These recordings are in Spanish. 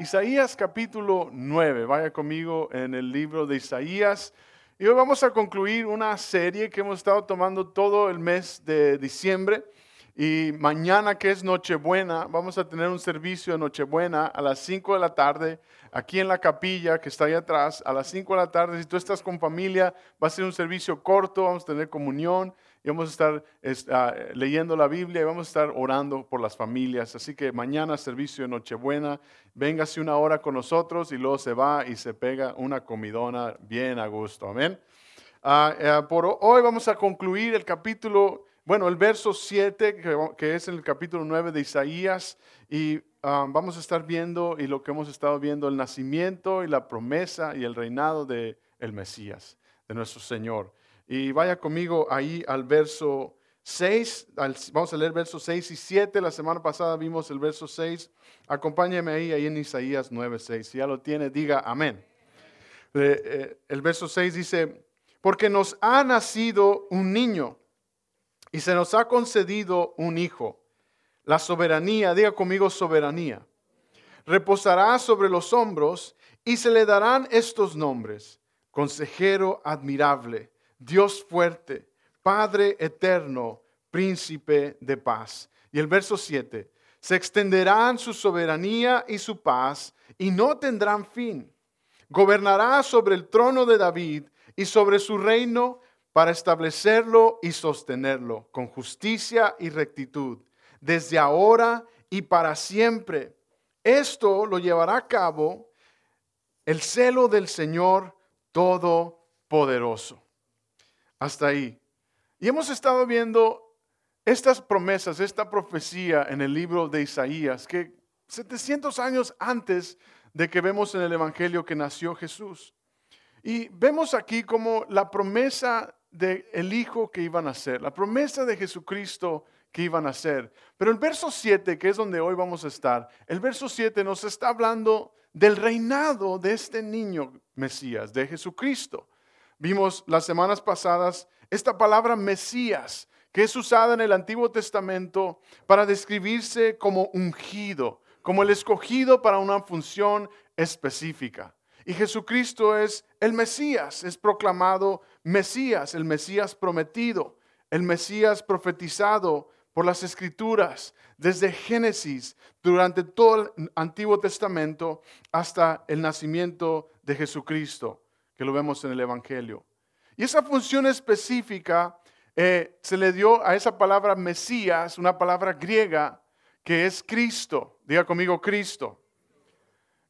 Isaías capítulo 9. Vaya conmigo en el libro de Isaías. Y hoy vamos a concluir una serie que hemos estado tomando todo el mes de diciembre. Y mañana, que es Nochebuena, vamos a tener un servicio de Nochebuena a las 5 de la tarde, aquí en la capilla que está ahí atrás, a las 5 de la tarde. Si tú estás con familia, va a ser un servicio corto, vamos a tener comunión y vamos a estar ah, leyendo la Biblia y vamos a estar orando por las familias. Así que mañana servicio de Nochebuena, véngase una hora con nosotros y luego se va y se pega una comidona bien a gusto. Amén. Ah, eh, por hoy vamos a concluir el capítulo, bueno, el verso 7, que, es el capítulo 9 de Isaías, y ah, vamos a estar viendo y lo que hemos estado viendo, el nacimiento y la promesa y el reinado de el Mesías, de nuestro Señor. Y vaya conmigo ahí al verso 6, vamos a leer versos 6 y 7. La semana pasada vimos el verso 6. Acompáñeme ahí, ahí en Isaías 9, 6. Si ya lo tiene, diga amén. Eh, eh, el verso 6 dice, porque nos ha nacido un niño y se nos ha concedido un hijo. La soberanía, diga conmigo soberanía, reposará sobre los hombros y se le darán estos nombres. Consejero admirable Dios fuerte, Padre eterno, príncipe de paz. Y el verso 7, se extenderán su soberanía y su paz y no tendrán fin. Gobernará sobre el trono de David y sobre su reino para establecerlo y sostenerlo con justicia y rectitud, desde ahora y para siempre. Esto lo llevará a cabo el celo del Señor Todopoderoso. Hasta ahí. Y hemos estado viendo estas promesas, esta profecía en el libro de Isaías, que 700 años antes de que vemos en el Evangelio que nació Jesús. Y vemos aquí como la promesa del el Hijo que iban a ser, la promesa de Jesucristo que iban a ser. Pero el verso 7, que es donde hoy vamos a estar, el verso 7 nos está hablando del reinado de este niño Mesías, de Jesucristo. Vimos las semanas pasadas esta palabra Mesías, que es usada en el Antiguo Testamento para describirse como ungido, como el escogido para una función específica. Y Jesucristo es el Mesías, es proclamado Mesías, el Mesías prometido, el Mesías profetizado por las escrituras, desde Génesis, durante todo el Antiguo Testamento, hasta el nacimiento de Jesucristo que lo vemos en el Evangelio. Y esa función específica eh, se le dio a esa palabra Mesías, una palabra griega que es Cristo. Diga conmigo Cristo,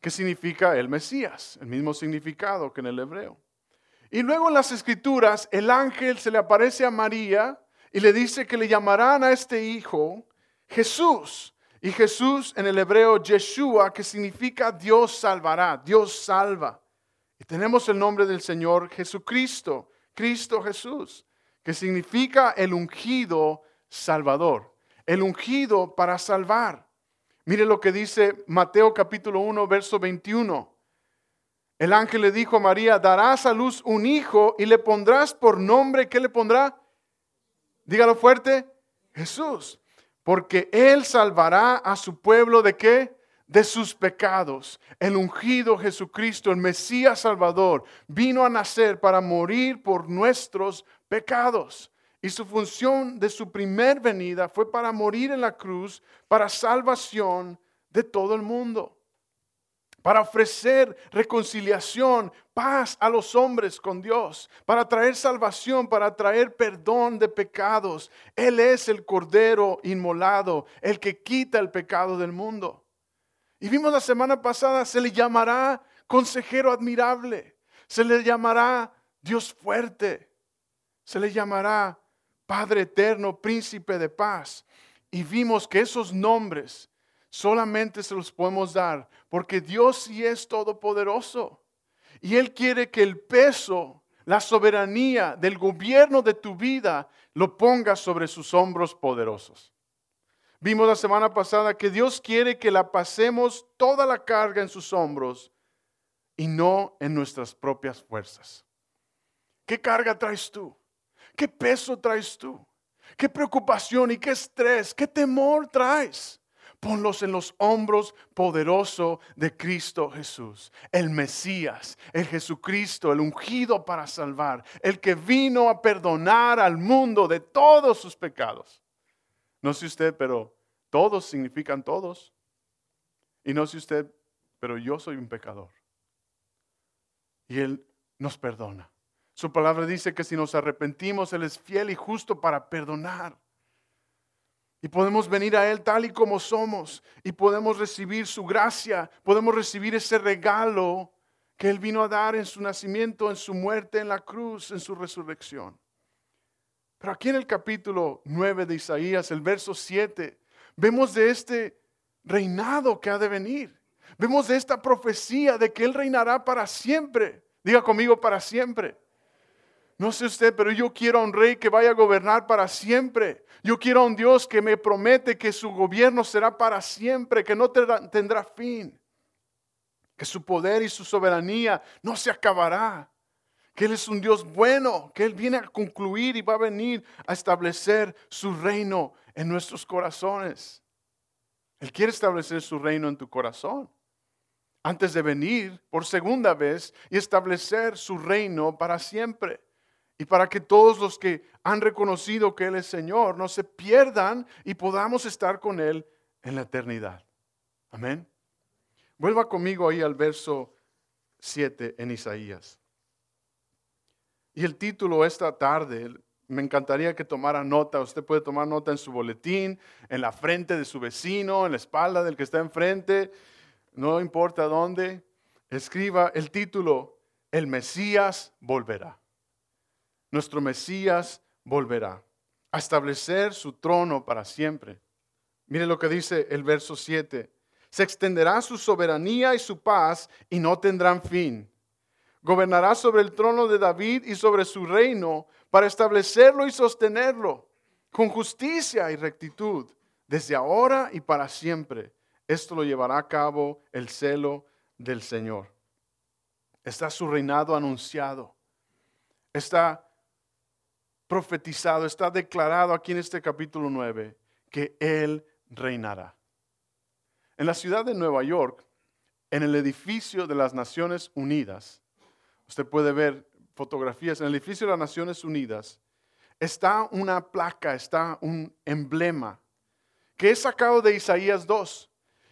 que significa el Mesías, el mismo significado que en el hebreo. Y luego en las escrituras el ángel se le aparece a María y le dice que le llamarán a este hijo Jesús. Y Jesús en el hebreo Yeshua, que significa Dios salvará, Dios salva. Y tenemos el nombre del Señor Jesucristo, Cristo Jesús, que significa el ungido Salvador, el ungido para salvar. Mire lo que dice Mateo capítulo 1, verso 21. El ángel le dijo a María, darás a luz un hijo y le pondrás por nombre, ¿qué le pondrá? Dígalo fuerte, Jesús, porque él salvará a su pueblo de qué? De sus pecados. El ungido Jesucristo, el Mesías Salvador, vino a nacer para morir por nuestros pecados. Y su función de su primer venida fue para morir en la cruz, para salvación de todo el mundo. Para ofrecer reconciliación, paz a los hombres con Dios, para traer salvación, para traer perdón de pecados. Él es el Cordero inmolado, el que quita el pecado del mundo. Y vimos la semana pasada, se le llamará consejero admirable, se le llamará Dios fuerte, se le llamará Padre eterno, príncipe de paz. Y vimos que esos nombres solamente se los podemos dar porque Dios sí es todopoderoso. Y Él quiere que el peso, la soberanía del gobierno de tu vida lo ponga sobre sus hombros poderosos. Vimos la semana pasada que Dios quiere que la pasemos toda la carga en sus hombros y no en nuestras propias fuerzas. ¿Qué carga traes tú? ¿Qué peso traes tú? ¿Qué preocupación y qué estrés, qué temor traes? Ponlos en los hombros poderoso de Cristo Jesús, el Mesías, el Jesucristo, el ungido para salvar, el que vino a perdonar al mundo de todos sus pecados. No sé usted, pero todos significan todos. Y no sé usted, pero yo soy un pecador. Y Él nos perdona. Su palabra dice que si nos arrepentimos, Él es fiel y justo para perdonar. Y podemos venir a Él tal y como somos y podemos recibir su gracia, podemos recibir ese regalo que Él vino a dar en su nacimiento, en su muerte en la cruz, en su resurrección. Pero aquí en el capítulo 9 de Isaías, el verso 7, vemos de este reinado que ha de venir. Vemos de esta profecía de que Él reinará para siempre. Diga conmigo para siempre. No sé usted, pero yo quiero a un rey que vaya a gobernar para siempre. Yo quiero a un Dios que me promete que su gobierno será para siempre, que no tendrá fin. Que su poder y su soberanía no se acabará. Que Él es un Dios bueno, que Él viene a concluir y va a venir a establecer su reino en nuestros corazones. Él quiere establecer su reino en tu corazón antes de venir por segunda vez y establecer su reino para siempre y para que todos los que han reconocido que Él es Señor no se pierdan y podamos estar con Él en la eternidad. Amén. Vuelva conmigo ahí al verso 7 en Isaías. Y el título esta tarde, me encantaría que tomara nota. Usted puede tomar nota en su boletín, en la frente de su vecino, en la espalda del que está enfrente, no importa dónde. Escriba el título, El Mesías volverá nuestro Mesías volverá a establecer su trono para siempre. Mire lo que dice el verso 7. Se extenderá su soberanía y su paz y no tendrán fin. Gobernará sobre el trono de David y sobre su reino para establecerlo y sostenerlo con justicia y rectitud desde ahora y para siempre. Esto lo llevará a cabo el celo del Señor. Está su reinado anunciado. Está profetizado, está declarado aquí en este capítulo 9, que Él reinará. En la ciudad de Nueva York, en el edificio de las Naciones Unidas, usted puede ver fotografías, en el edificio de las Naciones Unidas, está una placa, está un emblema que es sacado de Isaías 2.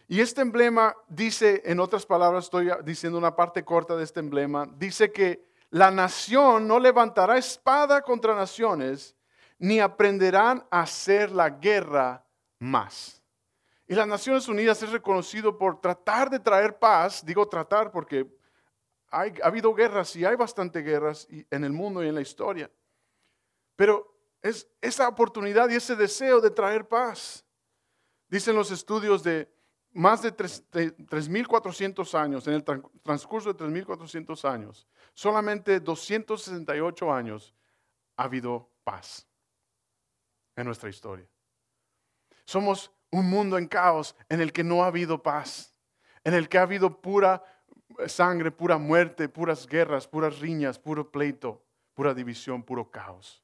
Y este emblema dice, en otras palabras, estoy diciendo una parte corta de este emblema, dice que la nación no levantará espada contra naciones, ni aprenderán a hacer la guerra más. Y las Naciones Unidas es reconocido por tratar de traer paz, digo tratar porque ha habido guerras y hay bastante guerras en el mundo y en la historia. Pero es esa oportunidad y ese deseo de traer paz. Dicen los estudios de más de 3.400 años, en el transcurso de 3.400 años, solamente 268 años ha habido paz en nuestra historia. Somos un mundo en caos en el que no ha habido paz, en el que ha habido pura sangre, pura muerte, puras guerras, puras riñas, puro pleito, pura división, puro caos.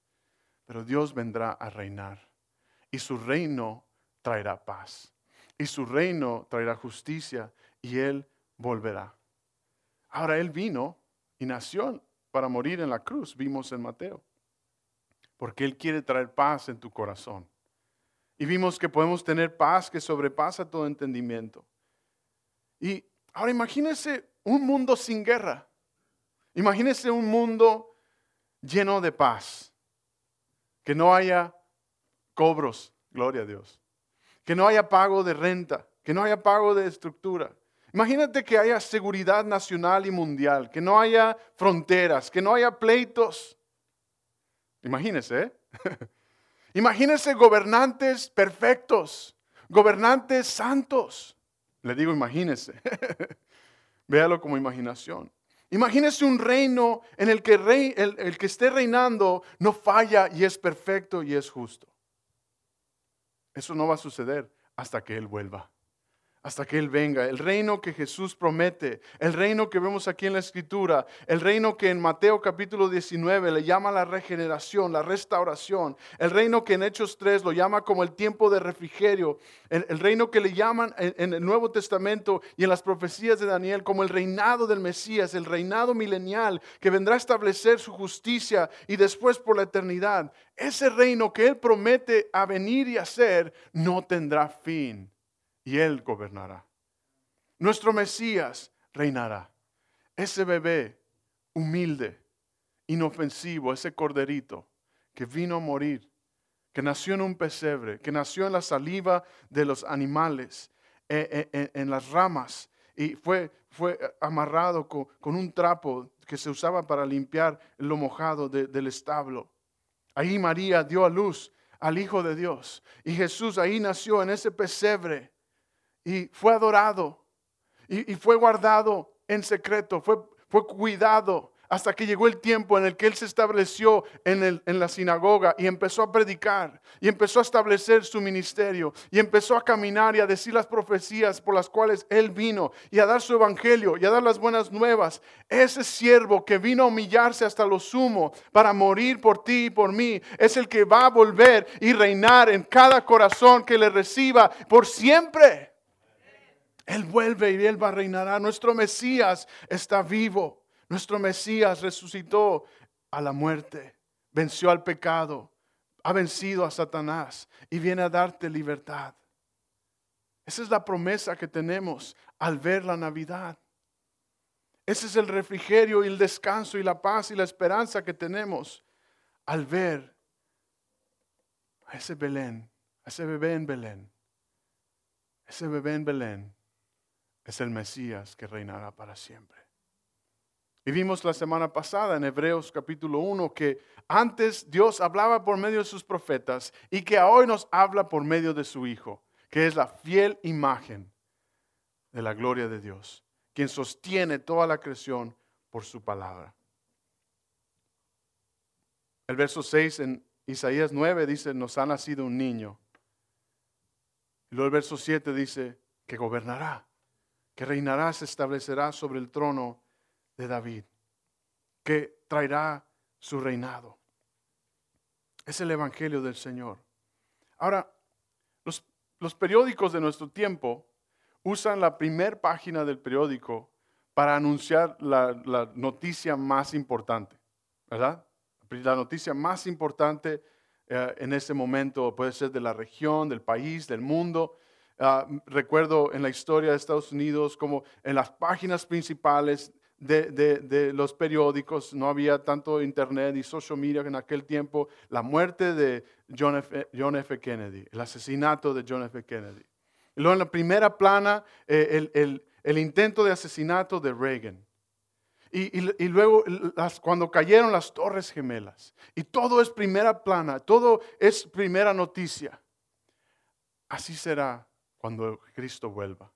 Pero Dios vendrá a reinar y su reino traerá paz y su reino traerá justicia y Él volverá. Ahora Él vino y nació para morir en la cruz, vimos en Mateo, porque Él quiere traer paz en tu corazón. Y vimos que podemos tener paz que sobrepasa todo entendimiento. Y ahora imagínese un mundo sin guerra. Imagínese un mundo lleno de paz. Que no haya cobros, gloria a Dios que no haya pago de renta, que no haya pago de estructura. Imagínate que haya seguridad nacional y mundial, que no haya fronteras, que no haya pleitos. Imagínese, ¿eh? Imagínese gobernantes perfectos, gobernantes santos. Le digo, imagínese. Véalo como imaginación. Imagínese un reino en el que el que esté reinando no falla y es perfecto y es justo. Eso no va a suceder hasta que Él vuelva. Hasta que Él venga. El reino que Jesús promete, el reino que vemos aquí en la Escritura, el reino que en Mateo capítulo 19 le llama la regeneración, la restauración, el reino que en Hechos 3 lo llama como el tiempo de refrigerio, el, reino que le llaman en, en, el Nuevo Testamento y en las profecías de Daniel como el reinado del Mesías, el reinado milenial que vendrá a establecer su justicia y después por la eternidad. Ese reino que Él promete a venir y hacer no tendrá fin y Él gobernará. Nuestro Mesías reinará. Ese bebé humilde, inofensivo, ese corderito que vino a morir, que nació en un pesebre, que nació en la saliva de los animales, eh, eh, en, las ramas, y fue, fue amarrado con, un trapo que se usaba para limpiar lo mojado del establo. Ahí María dio a luz al Hijo de Dios. Y Jesús ahí nació en ese pesebre y fue adorado y, fue guardado en secreto, fue, fue cuidado hasta que llegó el tiempo en el que él se estableció en, el, en, la sinagoga y empezó a predicar y empezó a establecer su ministerio y empezó a caminar y a decir las profecías por las cuales él vino y a dar su evangelio y a dar las buenas nuevas. Ese siervo que vino a humillarse hasta lo sumo para morir por ti y por mí es el que va a volver y reinar en cada corazón que le reciba por siempre. Él vuelve y Él va a reinar. Nuestro Mesías está vivo. Nuestro Mesías resucitó a la muerte, venció al pecado, ha vencido a Satanás y viene a darte libertad. Esa es la promesa que tenemos al ver la Navidad. Ese es el refrigerio y el descanso y la paz y la esperanza que tenemos al ver a ese Belén, a ese bebé en Belén, ese bebé en Belén es el Mesías que reinará para siempre. Y vimos la semana pasada en Hebreos capítulo 1 que antes Dios hablaba por medio de sus profetas y que hoy nos habla por medio de su Hijo, que es la fiel imagen de la gloria de Dios, quien sostiene toda la creación por su palabra. El verso 6 en Isaías 9 dice, nos ha nacido un niño. Y luego el verso 7 dice que gobernará que reinará, se establecerá sobre el trono de David, que traerá su reinado. Es el Evangelio del Señor. Ahora, los, periódicos de nuestro tiempo usan la primera página del periódico para anunciar la, noticia más importante, ¿verdad? La noticia más importante eh, en ese momento puede ser de la región, del país, del mundo. Ah, recuerdo en la historia de Estados Unidos como en las páginas principales de, los periódicos, no había tanto internet y social media en aquel tiempo, la muerte de John F. Kennedy, el asesinato de John F. Kennedy. Y luego en la primera plana, eh, el, intento de asesinato de Reagan. Y, luego cuando cayeron las torres gemelas. Y todo es primera plana, todo es primera noticia. Así será cuando Cristo vuelva.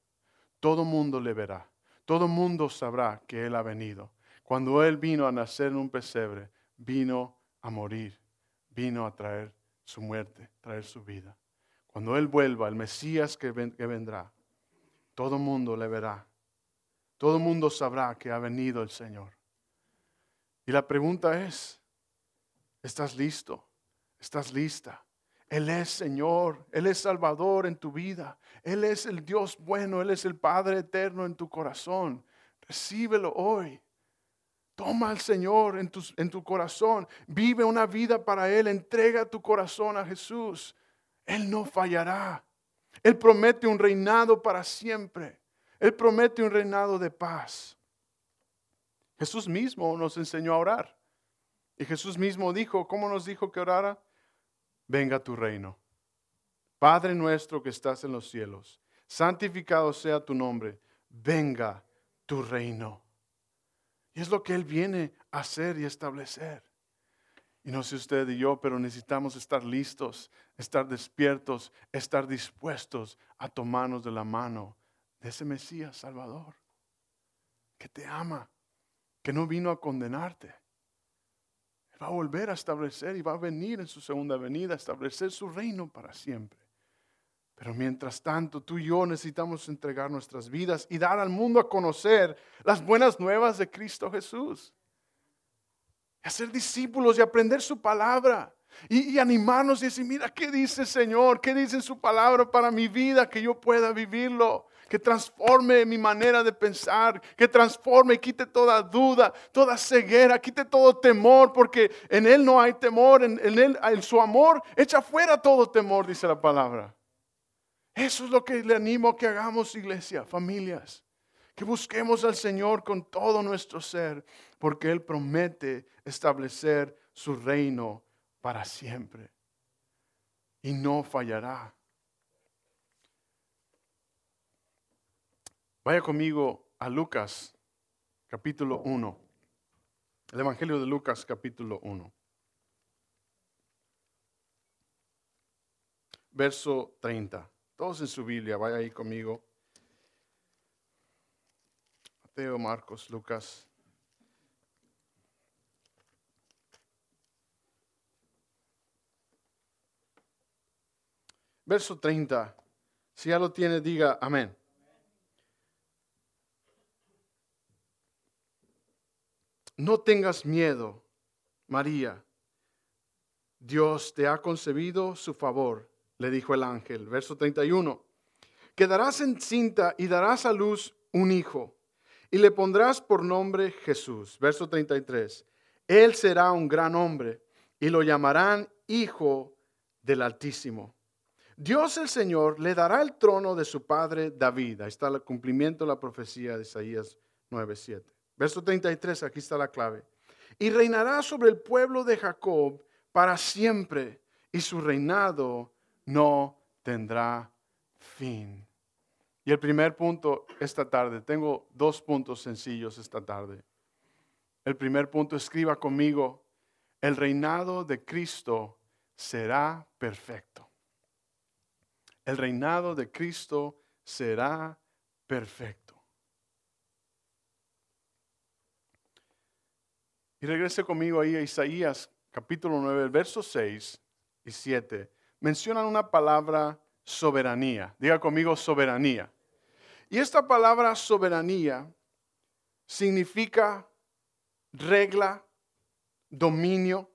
Todo mundo le verá. Todo mundo sabrá que Él ha venido. Cuando Él vino a nacer en un pesebre, vino a morir, vino a traer su muerte, traer su vida. Cuando Él vuelva, el Mesías que, vendrá, todo mundo le verá. Todo mundo sabrá que ha venido el Señor. Y la pregunta es, ¿estás listo? ¿Estás lista? Él es Señor, Él es Salvador en tu vida, Él es el Dios bueno, Él es el Padre eterno en tu corazón. Recíbelo hoy. Toma al Señor en tu, en tu corazón, vive una vida para Él, entrega tu corazón a Jesús. Él no fallará. Él promete un reinado para siempre. Él promete un reinado de paz. Jesús mismo nos enseñó a orar. Y Jesús mismo dijo, ¿cómo nos dijo que orara? Venga tu reino. Padre nuestro que estás en los cielos, santificado sea tu nombre, venga tu reino. Y es lo que Él viene a hacer y establecer. Y no sé usted y yo, pero necesitamos estar listos, estar despiertos, estar dispuestos a tomarnos de la mano de ese Mesías Salvador, que te ama, que no vino a condenarte, va a volver a establecer y va a venir en su segunda venida a establecer su reino para siempre. Pero mientras tanto, tú y yo necesitamos entregar nuestras vidas y dar al mundo a conocer las buenas nuevas de Cristo Jesús. Hacer discípulos y aprender su palabra. Y, animarnos y decir, mira, ¿qué dice el Señor? ¿Qué dice su palabra para mi vida? Que yo pueda vivirlo. Que transforme mi manera de pensar. Que transforme quite toda duda, toda ceguera, quite todo temor. Porque en Él no hay temor. En, en Él, en su amor, echa fuera todo temor, dice la palabra. Eso es lo que le animo a que hagamos, iglesia, familias. Que busquemos al Señor con todo nuestro ser, porque Él promete establecer su reino para siempre. Y no fallará. Vaya conmigo a Lucas, capítulo 1. El Evangelio de Lucas, capítulo 1. Verso 30. Todos en su Biblia, vaya ahí conmigo. Mateo, Marcos, Lucas. Verso 30. Si ya lo tiene, diga amén. No tengas miedo, María. Dios te ha concebido su favor le dijo el ángel. Verso 31. Quedarás encinta y darás a luz un hijo y le pondrás por nombre Jesús. Verso 33. Él será un gran hombre y lo llamarán Hijo del Altísimo. Dios el Señor le dará el trono de su padre David. Ahí está el cumplimiento de la profecía de Isaías 9:7. Verso 33, aquí está la clave. Y reinará sobre el pueblo de Jacob para siempre, y su reinado no tendrá fin. Y el primer punto esta tarde, tengo dos puntos sencillos esta tarde. El primer punto, escriba conmigo, el reinado de Cristo será perfecto. El reinado de Cristo será perfecto. Y regrese conmigo ahí a Isaías capítulo 9, versos 6 y 7 mencionan una palabra soberanía. Diga conmigo soberanía. Y esta palabra soberanía significa regla, dominio,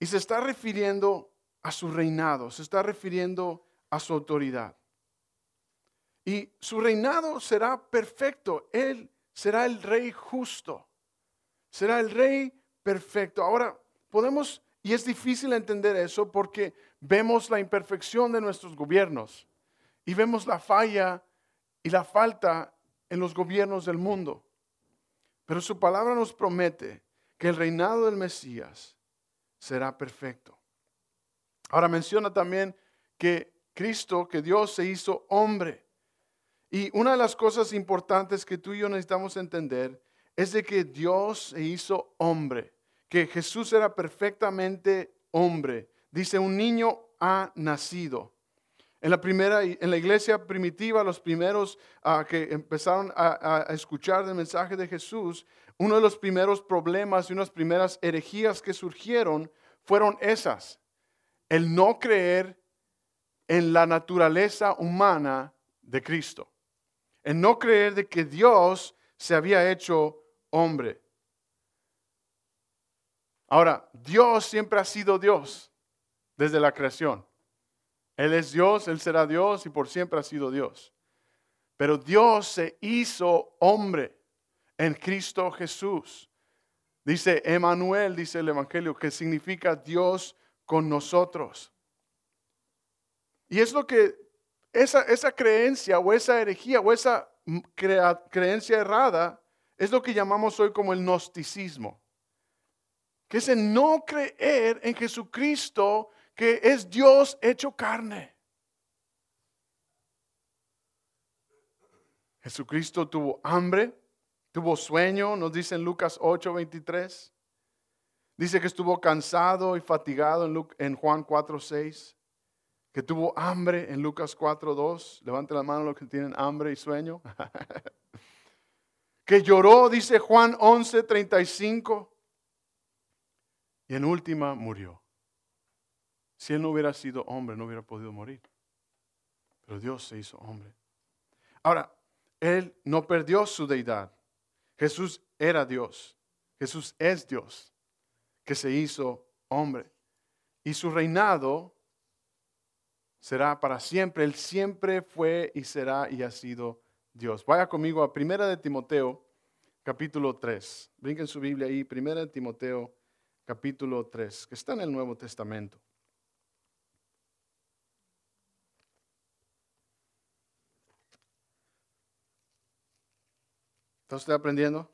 y se está refiriendo a su reinado, se está refiriendo a su autoridad. Y su reinado será perfecto, Él será el rey justo, será el rey perfecto. Ahora, podemos y es difícil entender eso porque vemos la imperfección de nuestros gobiernos y vemos la falla y la falta en los gobiernos del mundo. Pero su palabra nos promete que el reinado del Mesías será perfecto. Ahora menciona también que Cristo, que Dios se hizo hombre. Y una de las cosas importantes que tú y yo necesitamos entender es de que Dios se hizo hombre que Jesús era perfectamente hombre. Dice, un niño ha nacido. En la primera, en la iglesia primitiva, los primeros ah, que empezaron a, a, escuchar el mensaje de Jesús, uno de los primeros problemas y unas primeras herejías que surgieron fueron esas. El no creer en la naturaleza humana de Cristo. El no creer de que Dios se había hecho hombre. Ahora, Dios siempre ha sido Dios desde la creación. Él es Dios, Él será Dios y por siempre ha sido Dios. Pero Dios se hizo hombre en Cristo Jesús. Dice Emanuel, dice el Evangelio, que significa Dios con nosotros. Y es lo que esa, esa creencia o esa herejía o esa creencia errada es lo que llamamos hoy como el gnosticismo que es el no creer en Jesucristo, que es Dios hecho carne. Jesucristo tuvo hambre, tuvo sueño, nos dice en Lucas 8, 23. Dice que estuvo cansado y fatigado en, Juan 4, 6. Que tuvo hambre en Lucas 4, 2. Levante la mano los que tienen hambre y sueño. que lloró, dice Juan 11, 35 y en última murió. Si él no hubiera sido hombre, no hubiera podido morir. pero Dios se hizo hombre. Ahora, Él no perdió su deidad. Jesús era Dios. Jesús es Dios, que se hizo hombre. Y su reinado será para siempre. Él siempre fue y será y ha sido Dios. Vaya conmigo a Primera de Timoteo, capítulo 3. Brinquen su Biblia ahí, Primera de Timoteo, capítulo 3, que está en el Nuevo Testamento. ¿Está usted aprendiendo?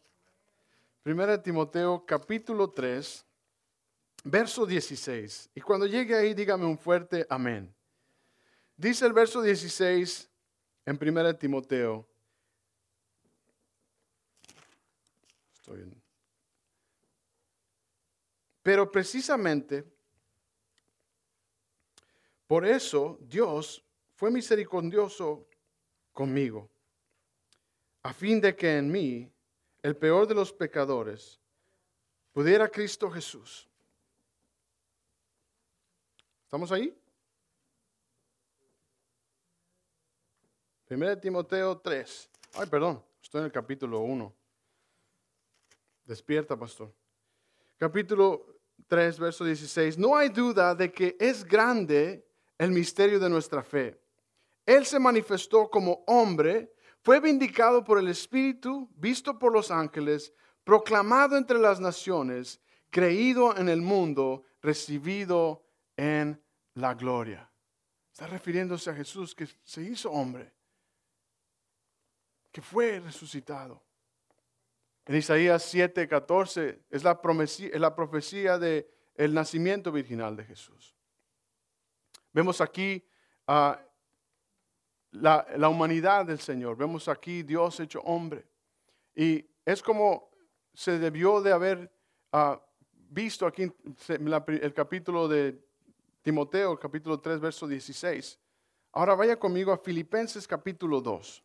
Primera de Timoteo, capítulo 3, verso 16. Y cuando llegue ahí, dígame un fuerte amén. Dice el verso 16 en 1 Timoteo. Pero precisamente por eso Dios fue misericordioso conmigo, a fin de que en mí, el peor de los pecadores, pudiera Cristo Jesús. ¿Estamos ahí? 1 Timoteo 3. Ay, perdón, estoy en el capítulo 1. Despierta, pastor. Capítulo 3, verso 16. No hay duda de que es grande el misterio de nuestra fe. Él se manifestó como hombre, fue vindicado por el Espíritu, visto por los ángeles, proclamado entre las naciones, creído en el mundo, recibido en la gloria. Está refiriéndose a Jesús que se hizo hombre que fue resucitado. En Isaías 7, 14 es la, es la profecía del el nacimiento virginal de Jesús. Vemos aquí la, humanidad del Señor, vemos aquí Dios hecho hombre. Y es como se debió de haber ah, visto aquí el capítulo de Timoteo, capítulo 3, verso 16. Ahora vaya conmigo a Filipenses capítulo 2.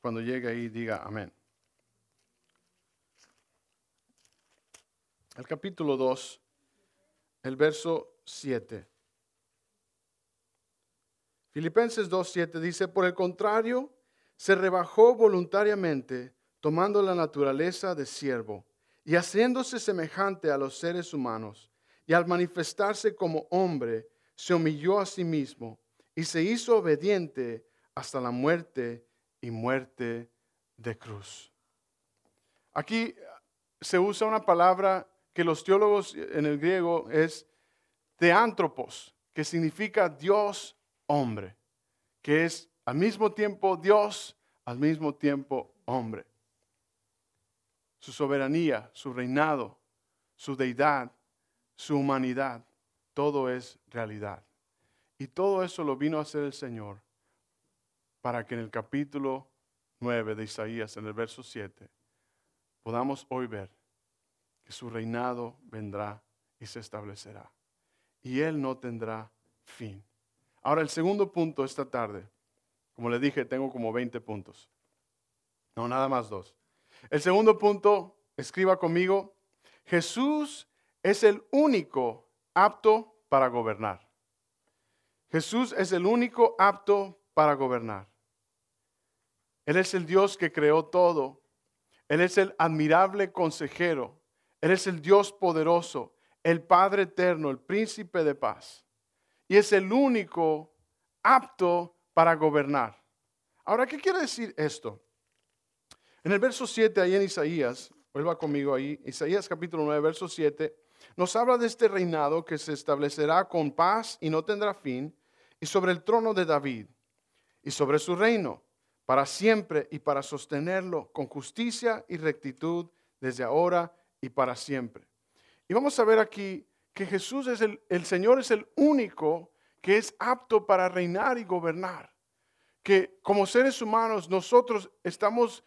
Cuando llegue ahí, diga amén. El capítulo 2, el verso 7. Filipenses 2.7 dice, por el contrario, se rebajó voluntariamente, tomando la naturaleza de siervo y haciéndose semejante a los seres humanos, y al manifestarse como hombre, se humilló a sí mismo y se hizo obediente hasta la muerte y muerte de cruz. Aquí se usa una palabra que los teólogos en el griego es teántropos, que significa Dios hombre, que es al mismo tiempo Dios, al mismo tiempo hombre. Su soberanía, su reinado, su deidad, su humanidad, todo es realidad. Y todo eso lo vino a hacer el Señor para que en el capítulo 9 de Isaías, en el verso 7, podamos hoy ver que su reinado vendrá y se establecerá. Y él no tendrá fin. Ahora, el segundo punto esta tarde, como le dije, tengo como 20 puntos. No, nada más dos. El segundo punto, escriba conmigo, Jesús es el único apto para gobernar. Jesús es el único apto para gobernar. Él es el Dios que creó todo. Él es el admirable consejero. Él es el Dios poderoso, el Padre eterno, el príncipe de paz. Y es el único apto para gobernar. Ahora, ¿qué quiere decir esto? En el verso 7, ahí en Isaías, vuelva conmigo ahí, Isaías capítulo 9, verso 7, nos habla de este reinado que se establecerá con paz y no tendrá fin, y sobre el trono de David, y sobre su reino para siempre y para sostenerlo con justicia y rectitud desde ahora y para siempre. Y vamos a ver aquí que Jesús es el, Señor es el único que es apto para reinar y gobernar. Que como seres humanos nosotros estamos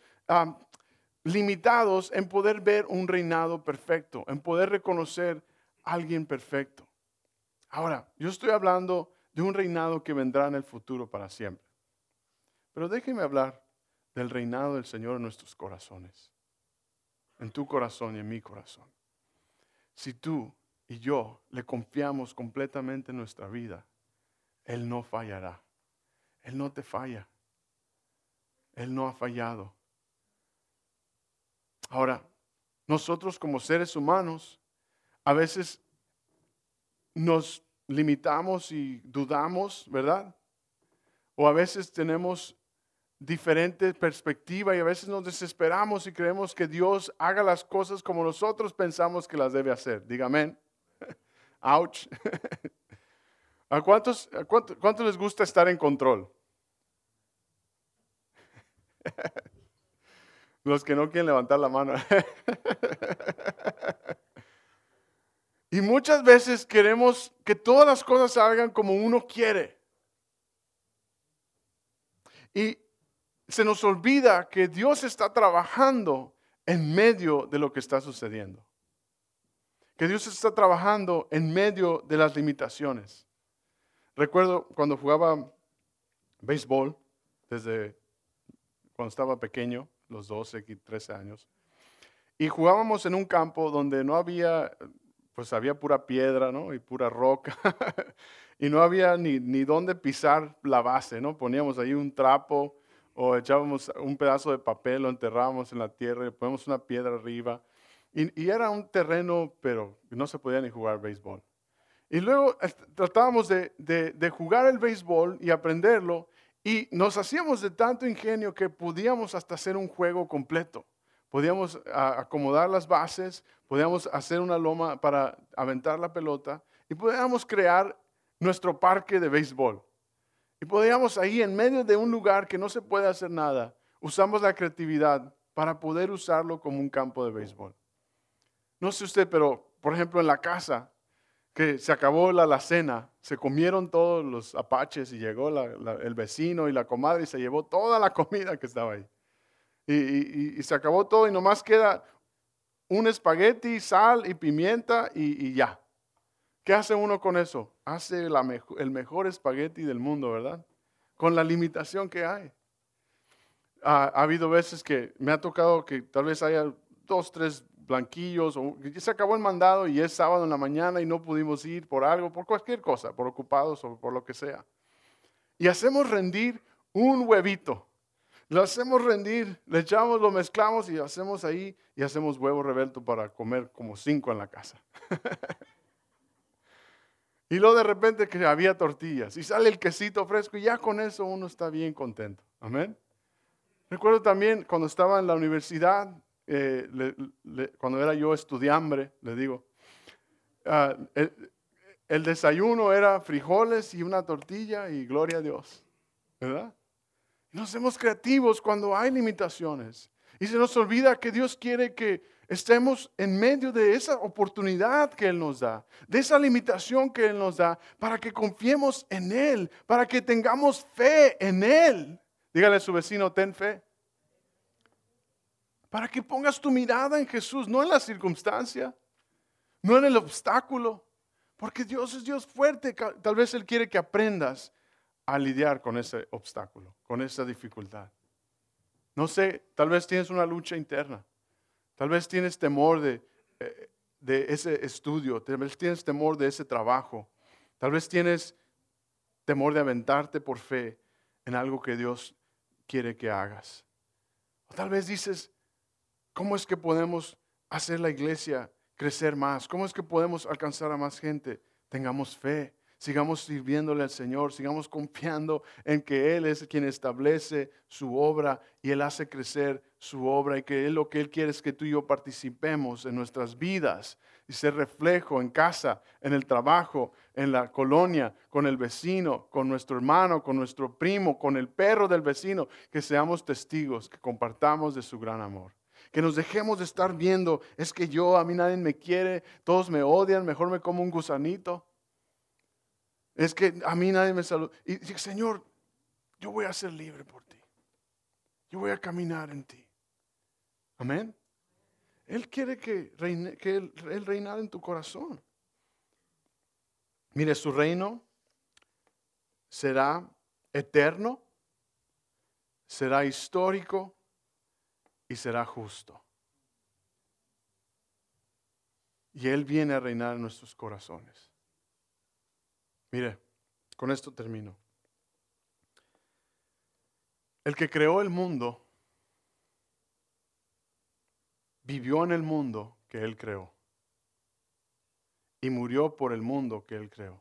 limitados en poder ver un reinado perfecto, en poder reconocer a alguien perfecto. Ahora, yo estoy hablando de un reinado que vendrá en el futuro para siempre. Pero déjenme hablar del reinado del Señor en nuestros corazones. en tu corazón y en mi corazón. Si tú y yo le confiamos completamente en nuestra vida, Él no fallará. Él no te falla. Él no ha fallado. Ahora, nosotros como seres humanos, a veces nos limitamos y dudamos, ¿verdad? O a veces tenemos diferente perspectiva y a veces nos desesperamos y creemos que Dios haga las cosas como nosotros pensamos que las debe hacer. Dígame. Ouch. ¿A cuántos, cuántos les gusta estar en control? Los que no quieren levantar la mano. y muchas veces queremos que todas las cosas salgan como uno quiere. Y se nos olvida que Dios está trabajando en medio de lo que está sucediendo. Que Dios está trabajando en medio de las limitaciones. Recuerdo cuando jugaba béisbol, desde cuando estaba pequeño, los 12 y 13 años, y jugábamos en un campo donde no había, pues había pura piedra, ¿no? Y pura roca, y no había ni, ni dónde pisar la base, ¿no? Poníamos ahí un trapo, o echábamos un pedazo de papel, lo enterrábamos en la tierra y poníamos una piedra arriba. Y, era un terreno, pero no se podía ni jugar béisbol. Y luego tratábamos de, de, jugar el béisbol y aprenderlo y nos hacíamos de tanto ingenio que podíamos hasta hacer un juego completo. Podíamos acomodar las bases, podíamos hacer una loma para aventar la pelota y podíamos crear nuestro parque de béisbol. Y podíamos ahí en medio de un lugar que no se puede hacer nada, usamos la creatividad para poder usarlo como un campo de béisbol. No sé usted, pero por ejemplo en la casa, que se acabó la alacena, se comieron todos los apaches y llegó el vecino y la comadre y se llevó toda la comida que estaba ahí. Y, se acabó todo y nomás queda un espagueti, sal y pimienta y ya. ¿Qué hace uno con eso? Hace el mejor espagueti del mundo, ¿verdad? Con la limitación que hay. Ha, habido veces que me ha tocado que tal vez haya dos, tres blanquillos, o se acabó el mandado y es sábado en la mañana y no pudimos ir por algo, por cualquier cosa, por ocupados o por lo que sea. Y hacemos rendir un huevito. Lo hacemos rendir, le echamos, lo mezclamos y hacemos ahí y hacemos huevo revuelto para comer como cinco en la casa. Y luego de repente que había tortillas y sale el quesito fresco y ya con eso uno está bien contento. Amén. Recuerdo también cuando estaba en la universidad, eh, cuando era yo estudiambre, le digo, ah, el, desayuno era frijoles y una tortilla y gloria a Dios. ¿Verdad? Nos hacemos creativos cuando hay limitaciones. Y se nos olvida que Dios quiere que estemos en medio de esa oportunidad que Él nos da, de esa limitación que Él nos da, para que confiemos en Él, para que tengamos fe en Él. Dígale a su vecino, ten fe. Para que pongas tu mirada en Jesús, no en la circunstancia, no en el obstáculo, porque Dios es Dios fuerte. Tal vez Él quiere que aprendas a lidiar con ese obstáculo, con esa dificultad. No sé, tal vez tienes una lucha interna. Tal vez tienes temor de, eh, de ese estudio, tal vez tienes temor de ese trabajo, tal vez tienes temor de aventarte por fe en algo que Dios quiere que hagas. O tal vez dices, ¿cómo es que podemos hacer la iglesia crecer más? ¿Cómo es que podemos alcanzar a más gente? Tengamos fe, sigamos sirviéndole al Señor, sigamos confiando en que Él es quien establece su obra y Él hace crecer su obra y que Él lo que Él quiere es que tú y yo participemos en nuestras vidas y ser reflejo en casa, en el trabajo, en la colonia, con el vecino, con nuestro hermano, con nuestro primo, con el perro del vecino, que seamos testigos, que compartamos de su gran amor. Que nos dejemos de estar viendo, es que yo, a mí nadie me quiere, todos me odian, mejor me como un gusanito. Es que a mí nadie me saluda. Y dice, Señor, yo voy a ser libre por ti. Yo voy a caminar en ti. Amén. Él quiere que, reine, que él, reinar en tu corazón. Mire, su reino será eterno, será histórico y será justo. Y Él viene a reinar en nuestros corazones. Mire, con esto termino. El que creó el mundo vivió en el mundo que Él creó y murió por el mundo que Él creó.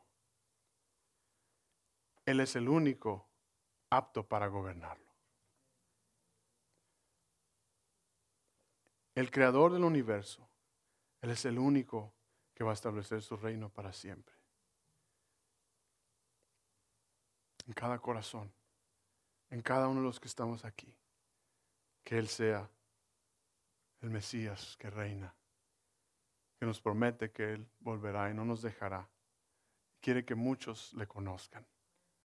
Él es el único apto para gobernarlo. El creador del universo, Él es el único que va a establecer su reino para siempre. En cada corazón, en cada uno de los que estamos aquí, que Él sea el Mesías que reina, que nos promete que Él volverá y no nos dejará. Quiere que muchos le conozcan.